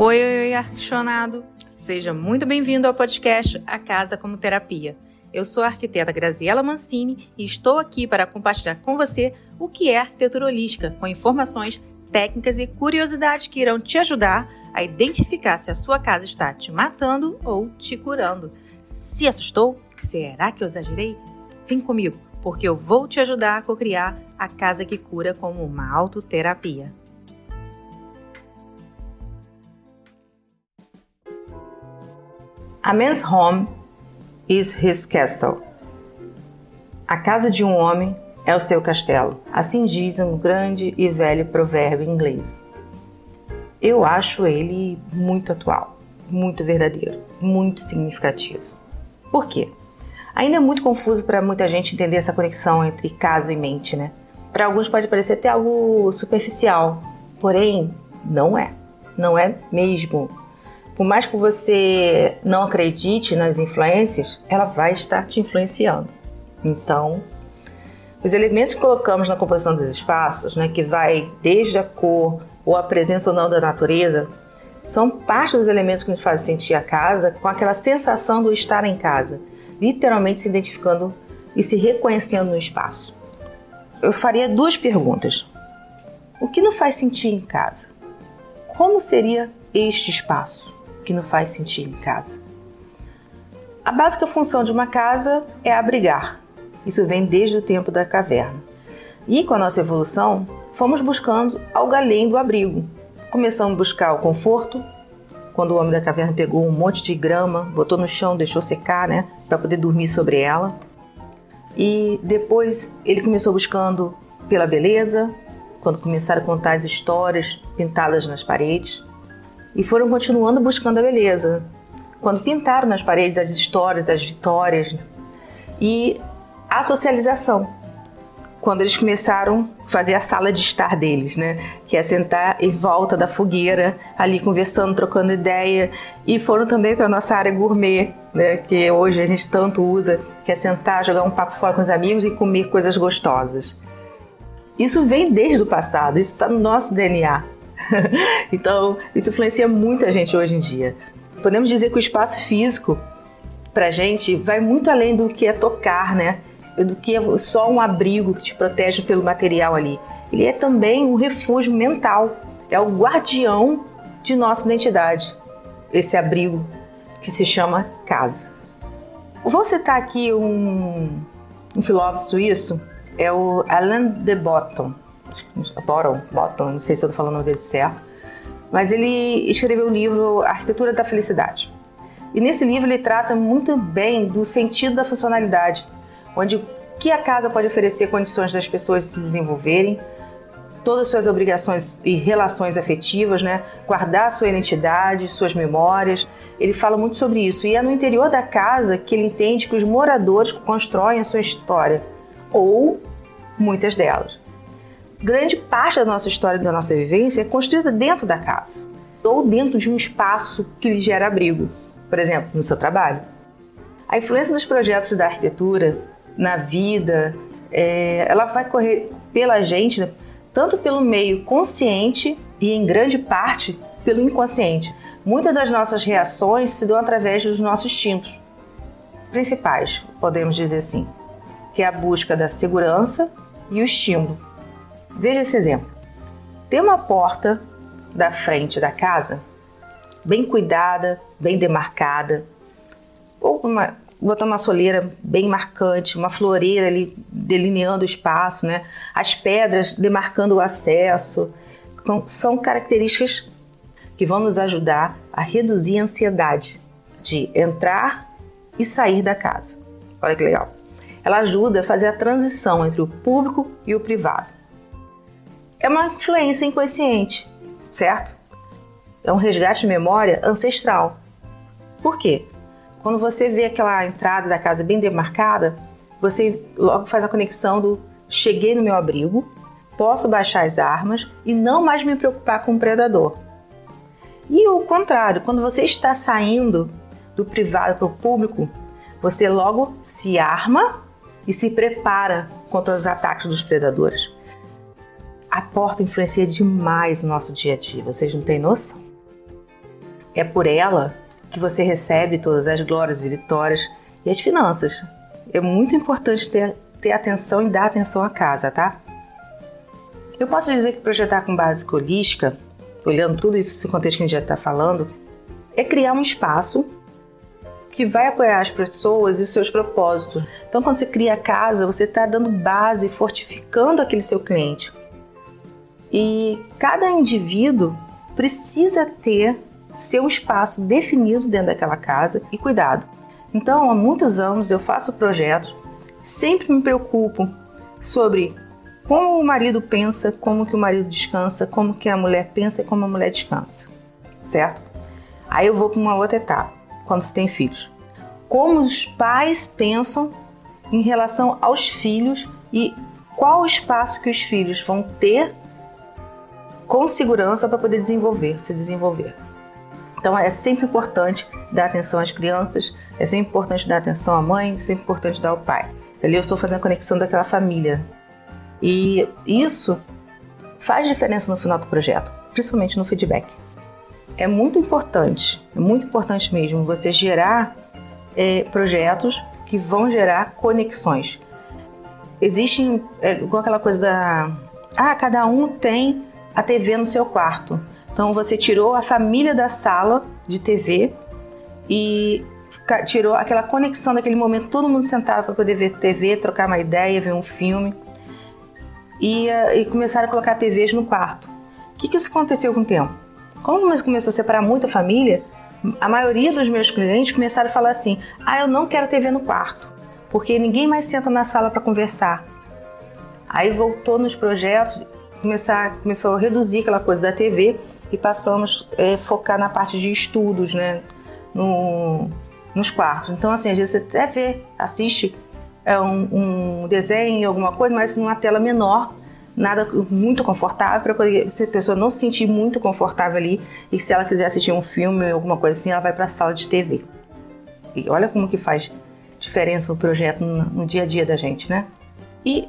Oi, oi, oi! Seja muito bem-vindo ao podcast A Casa como Terapia. Eu sou a arquiteta Graziela Mancini e estou aqui para compartilhar com você o que é arquitetura holística, com informações, técnicas e curiosidades que irão te ajudar a identificar se a sua casa está te matando ou te curando. Se assustou? Será que eu exagerei? Vem comigo, porque eu vou te ajudar a co-criar a casa que cura como uma autoterapia. A man's home is his castle. A casa de um homem é o seu castelo. Assim diz um grande e velho provérbio inglês. Eu acho ele muito atual, muito verdadeiro, muito significativo. Por quê? Ainda é muito confuso para muita gente entender essa conexão entre casa e mente, né? Para alguns pode parecer até algo superficial, porém não é. Não é mesmo. Por mais que você não acredite nas influências, ela vai estar te influenciando. Então, os elementos que colocamos na composição dos espaços, né, que vai desde a cor ou a presença ou não da natureza, são parte dos elementos que nos fazem sentir a casa com aquela sensação do estar em casa, literalmente se identificando e se reconhecendo no espaço. Eu faria duas perguntas. O que nos faz sentir em casa? Como seria este espaço? Que não faz sentido em casa. A básica função de uma casa é abrigar. Isso vem desde o tempo da caverna. E com a nossa evolução, fomos buscando algo além do abrigo. Começamos a buscar o conforto, quando o homem da caverna pegou um monte de grama, botou no chão, deixou secar, né, para poder dormir sobre ela. E depois ele começou buscando pela beleza, quando começaram a contar as histórias pintadas nas paredes e foram continuando buscando a beleza. Quando pintaram nas paredes as histórias, as vitórias e a socialização. Quando eles começaram a fazer a sala de estar deles, né? Que é sentar em volta da fogueira, ali conversando, trocando ideia. E foram também para a nossa área gourmet, né? Que hoje a gente tanto usa, que é sentar, jogar um papo fora com os amigos e comer coisas gostosas. Isso vem desde o passado, isso está no nosso DNA. então, isso influencia muita gente hoje em dia. Podemos dizer que o espaço físico, pra gente, vai muito além do que é tocar, né? Do que é só um abrigo que te protege pelo material ali. Ele é também um refúgio mental, é o guardião de nossa identidade, esse abrigo que se chama casa. Vou citar aqui um, um filósofo suíço, é o Alain de Botton Bottom, Bottom, não sei se estou falando o nome dele certo, mas ele escreveu o livro Arquitetura da Felicidade. E nesse livro ele trata muito bem do sentido da funcionalidade, onde que a casa pode oferecer condições das pessoas se desenvolverem, todas as suas obrigações e relações afetivas, né? guardar sua identidade, suas memórias. Ele fala muito sobre isso. E é no interior da casa que ele entende que os moradores constroem a sua história, ou muitas delas grande parte da nossa história, da nossa vivência é construída dentro da casa ou dentro de um espaço que lhe gera abrigo, por exemplo, no seu trabalho. A influência dos projetos da arquitetura na vida, é, ela vai correr pela gente, né, tanto pelo meio consciente e, em grande parte, pelo inconsciente. Muitas das nossas reações se dão através dos nossos instintos principais, podemos dizer assim, que é a busca da segurança e o estímulo. Veja esse exemplo. Tem uma porta da frente da casa bem cuidada, bem demarcada, ou uma, botar uma soleira bem marcante, uma floreira ali delineando o espaço, né? As pedras demarcando o acesso. São características que vão nos ajudar a reduzir a ansiedade de entrar e sair da casa. Olha que legal. Ela ajuda a fazer a transição entre o público e o privado é uma influência inconsciente, certo? É um resgate de memória ancestral. Por quê? Quando você vê aquela entrada da casa bem demarcada, você logo faz a conexão do cheguei no meu abrigo, posso baixar as armas e não mais me preocupar com o predador. E o contrário, quando você está saindo do privado para o público, você logo se arma e se prepara contra os ataques dos predadores a porta influencia demais no nosso dia a dia, vocês não têm noção. é por ela que você recebe todas as glórias e vitórias e as finanças. É muito importante ter, ter atenção e dar atenção à casa, tá? Eu posso dizer que projetar com base holística, olhando tudo isso nesse contexto que a gente já está falando, é criar um espaço que vai apoiar as pessoas e os seus propósitos. Então, quando você cria a casa, você está dando base, fortificando aquele seu cliente. E cada indivíduo precisa ter seu espaço definido dentro daquela casa e cuidado. Então, há muitos anos eu faço projetos, sempre me preocupo sobre como o marido pensa, como que o marido descansa, como que a mulher pensa e como a mulher descansa, certo? Aí eu vou para uma outra etapa, quando você tem filhos. Como os pais pensam em relação aos filhos e qual o espaço que os filhos vão ter com segurança para poder desenvolver, se desenvolver. Então é sempre importante dar atenção às crianças, é sempre importante dar atenção à mãe, é sempre importante dar ao pai. Ali eu estou fazendo a conexão daquela família, e isso faz diferença no final do projeto, principalmente no feedback. É muito importante, é muito importante mesmo você gerar é, projetos que vão gerar conexões. Existem, é, igual aquela coisa da. Ah, cada um tem a TV no seu quarto. Então você tirou a família da sala de TV e tirou aquela conexão daquele momento, todo mundo sentava para poder ver TV, trocar uma ideia, ver um filme e, e começaram a colocar TVs no quarto. O que, que isso aconteceu com o tempo? Como começou a separar muito a família, a maioria dos meus clientes começaram a falar assim: ah, eu não quero TV no quarto, porque ninguém mais senta na sala para conversar. Aí voltou nos projetos, começar, começou a reduzir aquela coisa da TV e passamos a é, focar na parte de estudos, né, no, nos quartos. Então, assim, às vezes você até vê, assiste é um, um desenho, alguma coisa, mas numa tela menor, nada muito confortável para a pessoa não se sentir muito confortável ali e se ela quiser assistir um filme alguma coisa assim, ela vai para a sala de TV. E olha como que faz diferença o projeto no, no, dia a dia da gente, né? E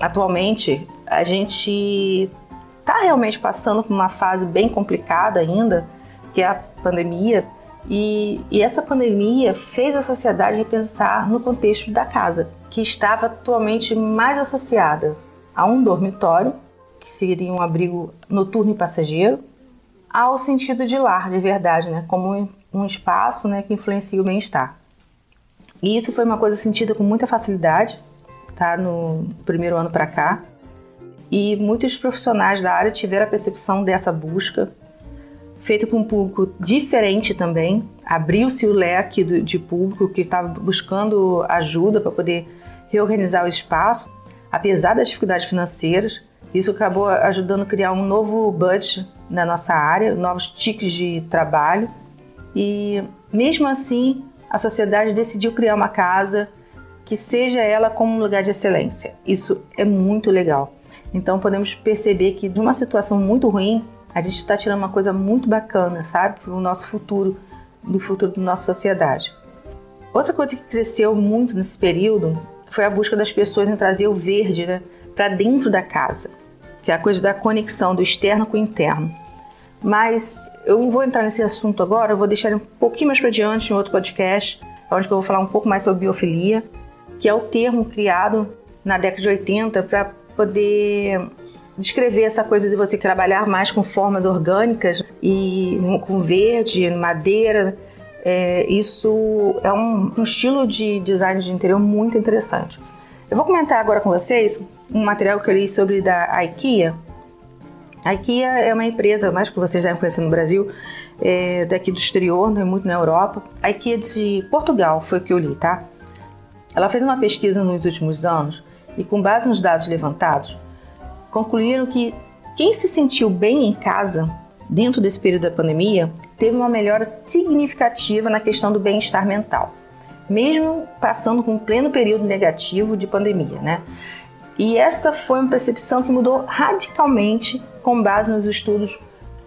atualmente a gente está realmente passando por uma fase bem complicada ainda, que é a pandemia. E, e essa pandemia fez a sociedade repensar no contexto da casa, que estava atualmente mais associada a um dormitório, que seria um abrigo noturno e passageiro, ao sentido de lar, de verdade, né? como um espaço né, que influencia o bem-estar. E isso foi uma coisa sentida com muita facilidade, tá? No primeiro ano para cá. E muitos profissionais da área tiveram a percepção dessa busca feito com um público diferente também. Abriu-se o leque do, de público que estava buscando ajuda para poder reorganizar o espaço, apesar das dificuldades financeiras. Isso acabou ajudando a criar um novo budget na nossa área, novos tickets de trabalho. E mesmo assim, a sociedade decidiu criar uma casa que seja ela como um lugar de excelência. Isso é muito legal. Então podemos perceber que de uma situação muito ruim, a gente está tirando uma coisa muito bacana, sabe? Para o nosso futuro, do futuro da nossa sociedade. Outra coisa que cresceu muito nesse período foi a busca das pessoas em trazer o verde né, para dentro da casa, que é a coisa da conexão do externo com o interno. Mas eu não vou entrar nesse assunto agora, eu vou deixar um pouquinho mais para diante em outro podcast, onde eu vou falar um pouco mais sobre biofilia, que é o termo criado na década de 80 para poder descrever essa coisa de você trabalhar mais com formas orgânicas e com verde, madeira. É, isso é um, um, estilo de design de interior muito interessante. Eu vou comentar agora com vocês um material que eu li sobre da IKEA. A IKEA é uma empresa, mais que vocês já conhecem no Brasil, é, daqui do exterior, não é muito na Europa. A IKEA de Portugal foi o que eu li, tá? Ela fez uma pesquisa nos últimos anos e, com base nos dados levantados, concluíram que quem se sentiu bem em casa dentro desse período da pandemia teve uma melhora significativa na questão do bem-estar mental, mesmo passando com um pleno período negativo de pandemia, né? E esta foi uma percepção que mudou radicalmente com base nos estudos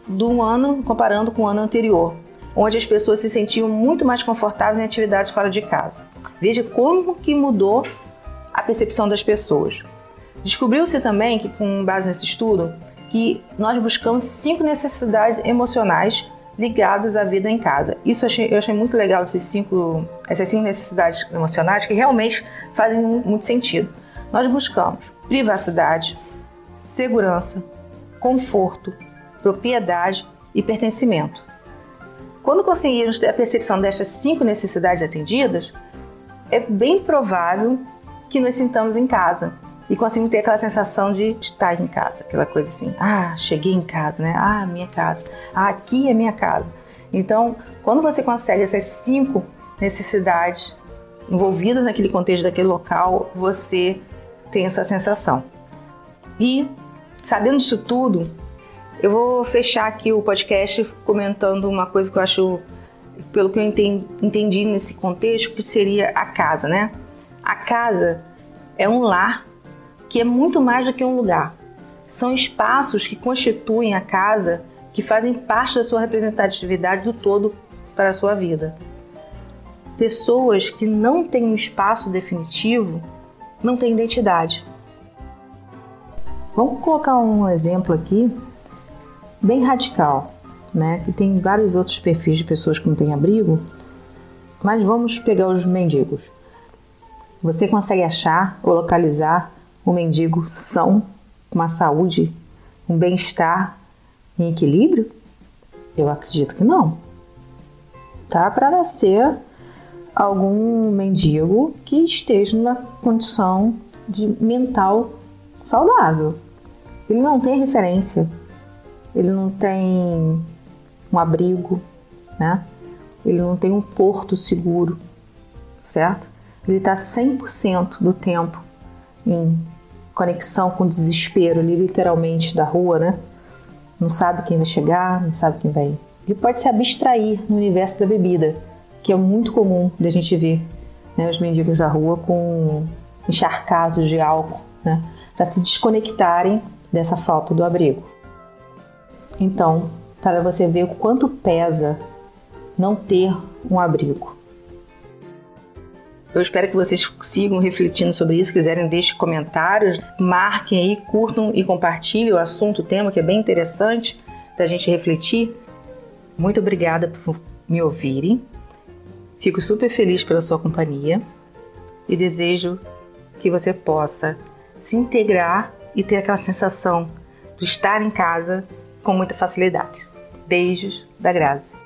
do ano comparando com o ano anterior, onde as pessoas se sentiam muito mais confortáveis em atividades fora de casa. Veja como que mudou a percepção das pessoas. Descobriu-se também que, com base nesse estudo, que nós buscamos cinco necessidades emocionais ligadas à vida em casa. Isso eu achei, eu achei muito legal, esses cinco, essas cinco necessidades emocionais que realmente fazem muito sentido. Nós buscamos privacidade, segurança, conforto, propriedade e pertencimento. Quando conseguirmos ter a percepção destas cinco necessidades atendidas, é bem provável que nos sintamos em casa e conseguimos ter aquela sensação de estar em casa, aquela coisa assim, ah, cheguei em casa, né? Ah, minha casa, ah, aqui é minha casa. Então, quando você consegue essas cinco necessidades envolvidas naquele contexto daquele local, você tem essa sensação. E sabendo disso tudo, eu vou fechar aqui o podcast comentando uma coisa que eu acho, pelo que eu entendi nesse contexto, que seria a casa, né? A casa é um lar que é muito mais do que um lugar. São espaços que constituem a casa, que fazem parte da sua representatividade do todo para a sua vida. Pessoas que não têm um espaço definitivo não têm identidade. Vamos colocar um exemplo aqui bem radical, né? Que tem vários outros perfis de pessoas que não têm abrigo, mas vamos pegar os mendigos. Você consegue achar ou localizar um mendigo são, com uma saúde, um bem-estar em equilíbrio? Eu acredito que não. Tá para nascer algum mendigo que esteja numa condição de mental saudável. Ele não tem referência, ele não tem um abrigo, né? Ele não tem um porto seguro, certo? Ele está 100% do tempo em conexão com o desespero ali, literalmente, da rua, né? Não sabe quem vai chegar, não sabe quem vai. Ele pode se abstrair no universo da bebida, que é muito comum da gente ver né, os mendigos da rua com encharcados de álcool, né? Para se desconectarem dessa falta do abrigo. Então, para você ver o quanto pesa não ter um abrigo. Eu espero que vocês sigam refletindo sobre isso, quiserem deixem comentários, marquem aí, curtam e compartilhem o assunto, o tema que é bem interessante da gente refletir. Muito obrigada por me ouvirem. Fico super feliz pela sua companhia e desejo que você possa se integrar e ter aquela sensação de estar em casa com muita facilidade. Beijos da Grazi.